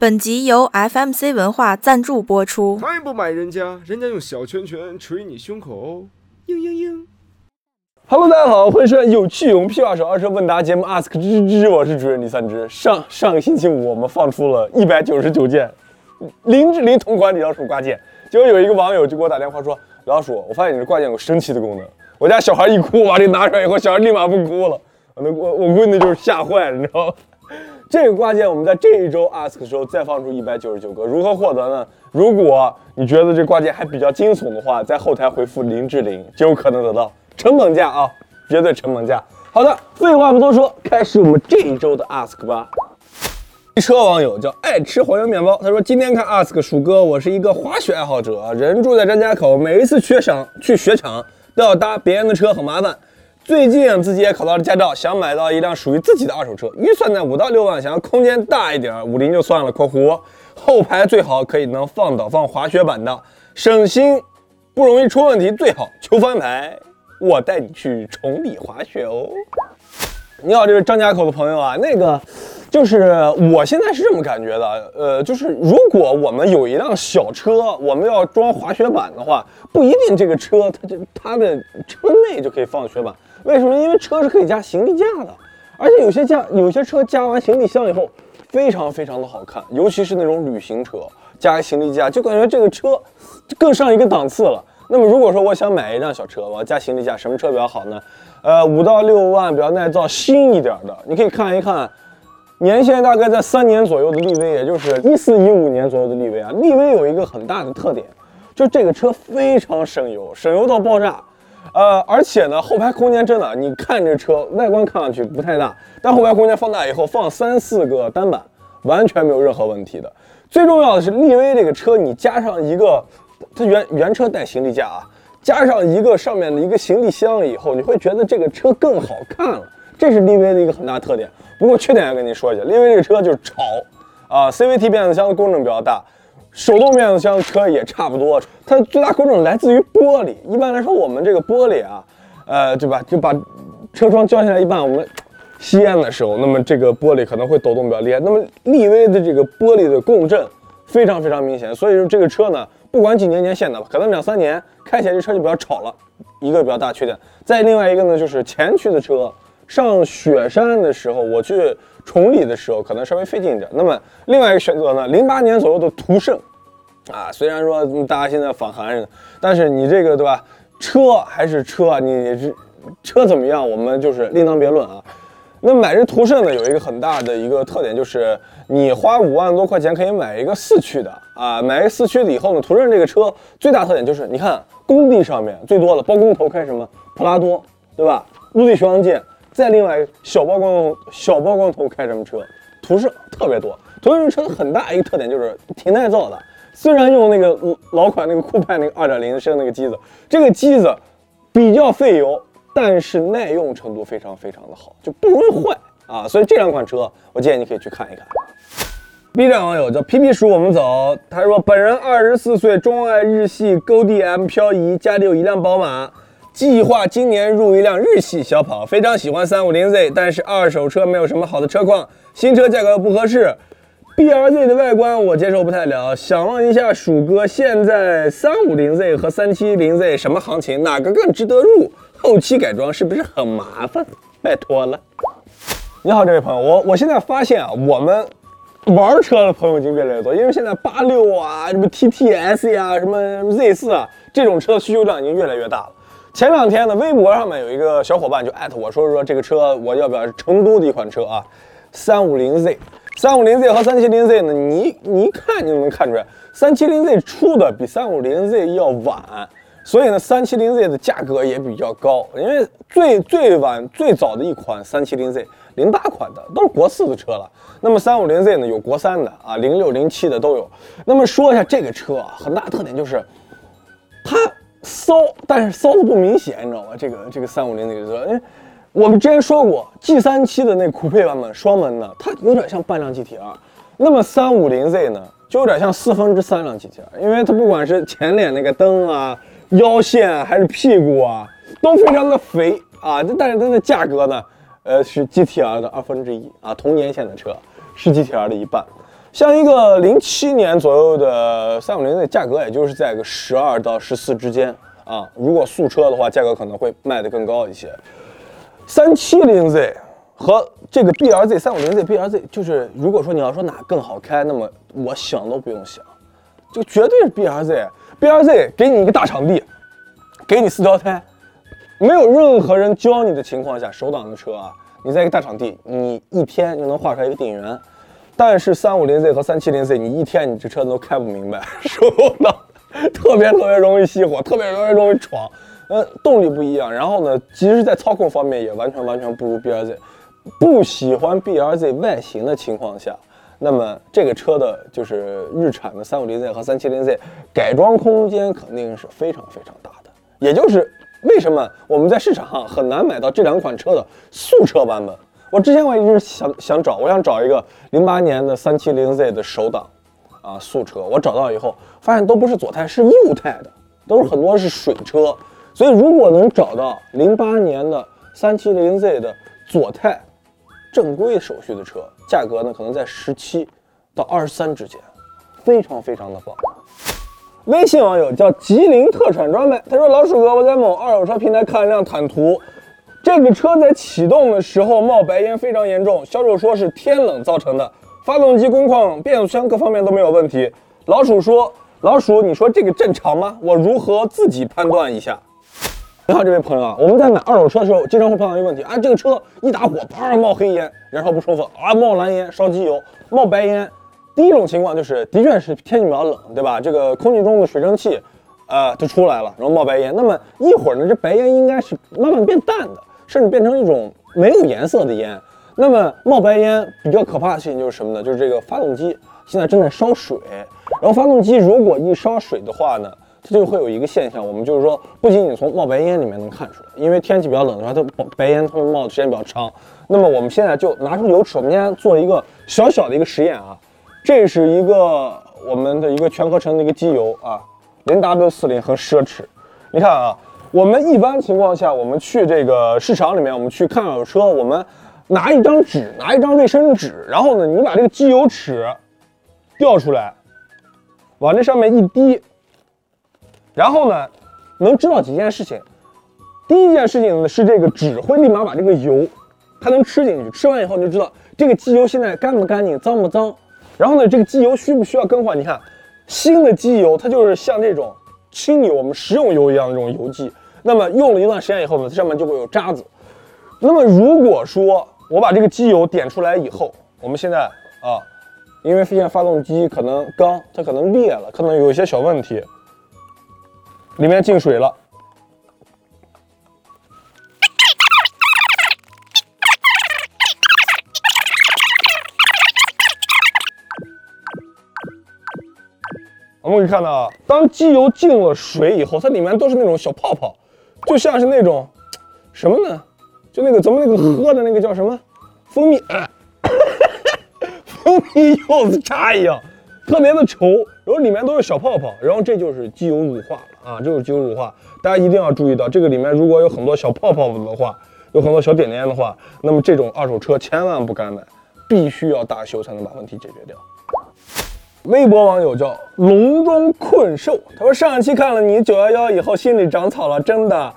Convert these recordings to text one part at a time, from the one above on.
本集由 FMC 文化赞助播出。还不买人家，人家用小拳拳捶你胸口哦！嘤嘤嘤。Hello，大家好，欢迎收看有趣有屁话手二车问答节目 Ask 芝芝，我是主持人李三枝。上上个星期五，我们放出了一百九十九件林志玲同款李老鼠挂件，结果有一个网友就给我打电话说：“李老鼠，我发现你这挂件有神奇的功能。我家小孩一哭，我把这拿出来以后，小孩立马不哭了。我那我我闺女就是吓坏了，你知道吗？”这个挂件我们在这一周 ask 的时候再放出一百九十九个，如何获得呢？如果你觉得这挂件还比较惊悚的话，在后台回复林志玲就有可能得到成本价啊，绝对成本价。好的，废话不多说，开始我们这一周的 ask 吧。一车网友叫爱吃黄油面包，他说今天看 ask 鼠哥，我是一个滑雪爱好者，人住在张家口，每一次去场去雪场都要搭别人的车，很麻烦。最近自己也考到了驾照，想买到一辆属于自己的二手车，预算在五到六万，想要空间大一点，五菱就算了。括弧后排最好可以能放倒放滑雪板的，省心，不容易出问题，最好求翻牌，我带你去崇礼滑雪哦。你好，这位张家口的朋友啊，那个就是我现在是这么感觉的，呃，就是如果我们有一辆小车，我们要装滑雪板的话，不一定这个车它就它的车内就可以放雪板。为什么？因为车是可以加行李架的，而且有些架有些车加完行李箱以后，非常非常的好看，尤其是那种旅行车加个行李架，就感觉这个车更上一个档次了。那么如果说我想买一辆小车，我要加行李架，什么车比较好呢？呃，五到六万比较耐造、新一点的，你可以看一看，年限大概在三年左右的力威，也就是一四一五年左右的力威啊。力威有一个很大的特点，就这个车非常省油，省油到爆炸。呃，而且呢，后排空间真的，你看这车外观看上去不太大，但后排空间放大以后，放三四个单板完全没有任何问题的。最重要的是，力威这个车你加上一个，它原原车带行李架啊，加上一个上面的一个行李箱以后，你会觉得这个车更好看了。这是力威的一个很大特点。不过缺点要跟你说一下，力威这个车就是吵啊，CVT 变速箱的功能比较大。手动变速箱车也差不多，它的最大功能来自于玻璃。一般来说，我们这个玻璃啊，呃，对吧？就把车窗交下来一半，我们吸烟的时候，那么这个玻璃可能会抖动比较厉害。那么力威的这个玻璃的共振非常非常明显，所以说这个车呢，不管几年年限的吧，可能两三年开起来这车就比较吵了，一个比较大缺点。再另外一个呢，就是前驱的车上雪山的时候，我去崇礼的时候，可能稍微费劲一点。那么另外一个选择呢，零八年左右的途胜。啊，虽然说大家现在反韩着，但是你这个对吧？车还是车，你这车怎么样？我们就是另当别论啊。那买这途胜呢，有一个很大的一个特点，就是你花五万多块钱可以买一个四驱的啊。买一个四驱的以后呢，途胜这个车最大特点就是，你看工地上面最多的包工头开什么普拉多，对吧？陆地巡洋舰，再另外小包工小包工头开什么车？途胜特别多。途胜车很大一个特点就是挺耐造的。虽然用那个老款那个酷派那个二点零升那个机子，这个机子比较费油，但是耐用程度非常非常的好，就不容易坏啊。所以这两款车，我建议你可以去看一看。B 站网友叫皮皮鼠，我们走。他说：“本人二十四岁，钟爱日系 Go D M 漂移，家里有一辆宝马，计划今年入一辆日系小跑，非常喜欢三五零 Z，但是二手车没有什么好的车况，新车价格又不合适。” B R Z 的外观我接受不太了，想问一下鼠哥，现在三五零 Z 和三七零 Z 什么行情？哪个更值得入？后期改装是不是很麻烦？拜托了。你好，这位朋友，我我现在发现啊，我们玩车的朋友已经越来越多，因为现在八六啊，什么 T T S 啊，什么 Z 四啊，这种车需求量已经越来越大了。前两天呢，微博上面有一个小伙伴就艾特我说说这个车我要不要？成都的一款车啊，三五零 Z。三五零 Z 和三七零 Z 呢？你你一看你就能看出来，三七零 Z 出的比三五零 Z 要晚，所以呢，三七零 Z 的价格也比较高。因为最最晚最早的一款三七零 Z，零八款的都是国四的车了。那么三五零 Z 呢，有国三的啊，零六零七的都有。那么说一下这个车啊，很大特点就是它骚，但是骚的不明显，你知道吗？这个这个三五零 Z 车，因为。我们之前说过，G 三七的那酷配版本双门的，它有点像半辆 GTR。那么三五零 Z 呢，就有点像四分之三辆 GTR，因为它不管是前脸那个灯啊、腰线还是屁股啊，都非常的肥啊。但是它的价格呢，呃，是 GTR 的二分之一啊，同年限的车是 GTR 的一半。像一个零七年左右的三五零 Z，价格也就是在个十二到十四之间啊。如果素车的话，价格可能会卖得更高一些。三七零 Z 和这个 BRZ 三五零 Z BRZ，就是如果说你要说哪更好开，那么我想都不用想，就绝对是 BRZ。BRZ 给你一个大场地，给你四条胎，没有任何人教你的情况下，手挡的车啊，你在一个大场地，你一天就能画出来一个电源。但是三五零 Z 和三七零 Z，你一天你这车都开不明白，手挡特别特别容易熄火，特别容易容易闯。呃，动力不一样，然后呢，其实在操控方面也完全完全不如 BRZ。不喜欢 BRZ 外形的情况下，那么这个车的就是日产的三五零 Z 和三七零 Z 改装空间肯定是非常非常大的。也就是为什么我们在市场上很难买到这两款车的素车版本。我之前我一直想想找，我想找一个零八年的三七零 Z 的手挡啊素车，我找到以后发现都不是左胎，是右胎的，都是很多是水车。所以如果能找到零八年的三七零 Z 的左泰正规手续的车，价格呢可能在十七到二十三之间，非常非常的棒。微信网友叫吉林特产专卖，他说：“老鼠哥，我在某二手车平台看了辆坦途，这个车在启动的时候冒白烟非常严重，销售说是天冷造成的，发动机工况、变速箱各方面都没有问题。”老鼠说：“老鼠，你说这个正常吗？我如何自己判断一下？”你好，这位朋友啊，我们在买二手车的时候，经常会碰到一个问题啊，这个车一打火，啪冒黑烟，燃烧不充分啊，冒蓝烟，烧机油，冒白烟。第一种情况就是，的确是天气比较冷，对吧？这个空气中的水蒸气，呃，就出来了，然后冒白烟。那么一会儿呢，这白烟应该是慢慢变淡的，甚至变成一种没有颜色的烟。那么冒白烟比较可怕的事情就是什么呢？就是这个发动机现在正在烧水，然后发动机如果一烧水的话呢，它就会有一个现象，我们就是说，不仅仅从冒白烟里面能看出来，因为天气比较冷的话，它白烟它会冒的时间比较长。那么我们现在就拿出油尺，我们先做一个小小的一个实验啊。这是一个我们的一个全合成的一个机油啊，零 W 四零很奢侈。你看啊，我们一般情况下，我们去这个市场里面，我们去看二手车，我们拿一张纸，拿一张卫生纸，然后呢，你把这个机油尺调出来，往这上面一滴，然后呢，能知道几件事情。第一件事情呢是这个纸会立马把这个油，它能吃进去，吃完以后你就知道这个机油现在干不干净，脏不脏。然后呢，这个机油需不需要更换？你看，新的机油它就是像这种轻油，我们食用油一样的这种油剂。那么用了一段时间以后呢，它上面就会有渣子。那么如果说我把这个机油点出来以后，我们现在啊，因为发现发动机可能缸它可能裂了，可能有一些小问题，里面进水了。我们可以看到啊，当机油进了水以后，它里面都是那种小泡泡，就像是那种什么呢？就那个咱们那个喝的那个叫什么蜂蜜，蜂蜜柚子茶一样，特别的稠，然后里面都是小泡泡，然后这就是机油乳化啊，这就是机油乳化。大家一定要注意到，这个里面如果有很多小泡泡的话，有很多小点点的话，那么这种二手车千万不敢买，必须要大修才能把问题解决掉。微博网友叫笼中困兽，他说上一期看了你九幺幺以后，心里长草了，真的，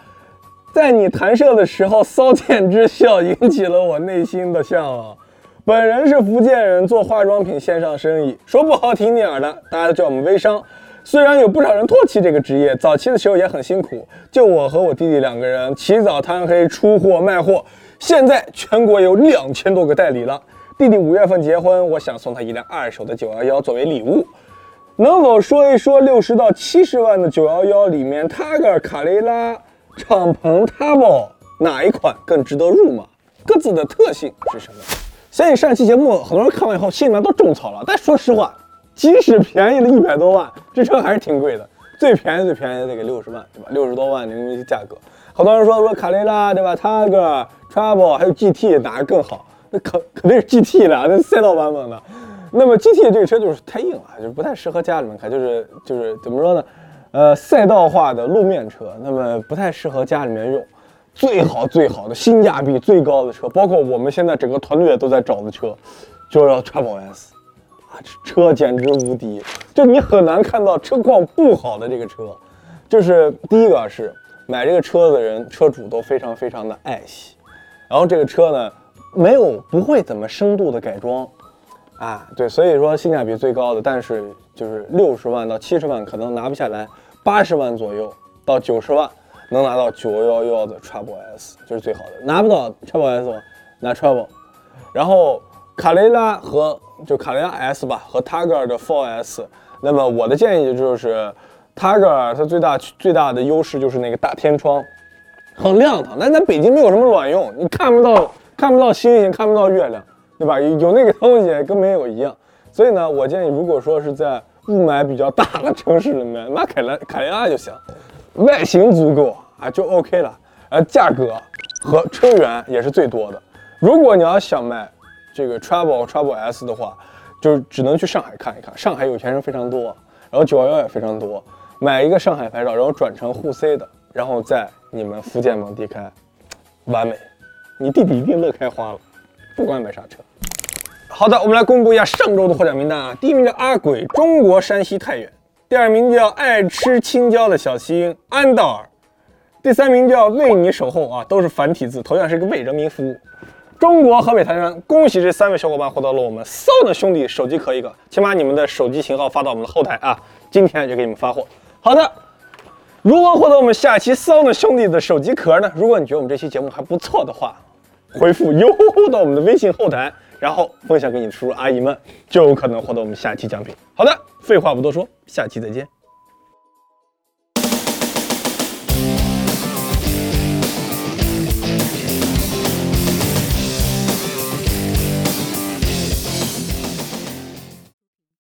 在你弹射的时候，骚贱之笑引起了我内心的向往。本人是福建人，做化妆品线上生意，说不好听点儿的，大家都叫我们微商。虽然有不少人唾弃这个职业，早期的时候也很辛苦，就我和我弟弟两个人起早贪黑出货卖货，现在全国有两千多个代理了。弟弟五月份结婚，我想送他一辆二手的九幺幺作为礼物。能否说一说六十到七十万的九幺幺里面，Tiger、卡雷拉、敞篷 Turbo 哪一款更值得入马？各自的特性是什么？相信上期节目很多人看完以后心里面都种草了。但说实话，即使便宜了一百多万，这车还是挺贵的。最便宜最便宜的得给六十万，对吧？六十多万的那个价格，好多人说说卡雷拉，对吧？Tiger、Trouble 还有 GT 哪个更好？那肯肯定是 GT 了，那赛道版本的。那么 GT 这个车就是太硬了，就是不太适合家里面开，就是就是怎么说呢？呃，赛道化的路面车，那么不太适合家里面用。最好最好的性价比最高的车，包括我们现在整个团队都在找的车，就是要 Trouble S 车简直无敌，就你很难看到车况不好的这个车。就是第一个是买这个车的人，车主都非常非常的爱惜。然后这个车呢，没有不会怎么深度的改装，啊，对，所以说性价比最高的，但是就是六十万到七十万可能拿不下来，八十万左右到九十万能拿到九幺幺的 Trouble S 就是最好的，拿不到 Trouble S 拿 Trouble，然后卡雷拉和就卡雷拉 S 吧和 Tiger 的 Four S，那么我的建议就是 Tiger 它最大最大的优势就是那个大天窗。很亮堂，但在北京没有什么卵用，你看不到看不到星星，看不到月亮，对吧？有那个东西跟没有一样。所以呢，我建议，如果说是在雾霾比较大的城市里面，买凯莱凯雷拉就行，外形足够啊，就 OK 了。呃，价格和车源也是最多的。如果你要想买这个 Trouble Trouble S 的话，就只能去上海看一看，上海有钱人非常多，然后九幺幺也非常多，买一个上海牌照，然后转成沪 C 的。然后在你们福建蒙地开，完美，你弟弟一定乐开花了，不管买啥车。好的，我们来公布一下上周的获奖名单啊。第一名叫阿鬼，中国山西太原；第二名叫爱吃青椒的小新安道尔；第三名叫为你守候啊，都是繁体字，头像是一个为人民服务。中国河北台山，恭喜这三位小伙伴获得了我们骚的兄弟手机壳一个，请把你们的手机型号发到我们的后台啊，今天就给你们发货。好的。如何获得我们下期骚的兄弟的手机壳呢？如果你觉得我们这期节目还不错的话，回复哟到我们的微信后台，然后分享给你的叔叔阿姨们，就有可能获得我们下期奖品。好的，废话不多说，下期再见。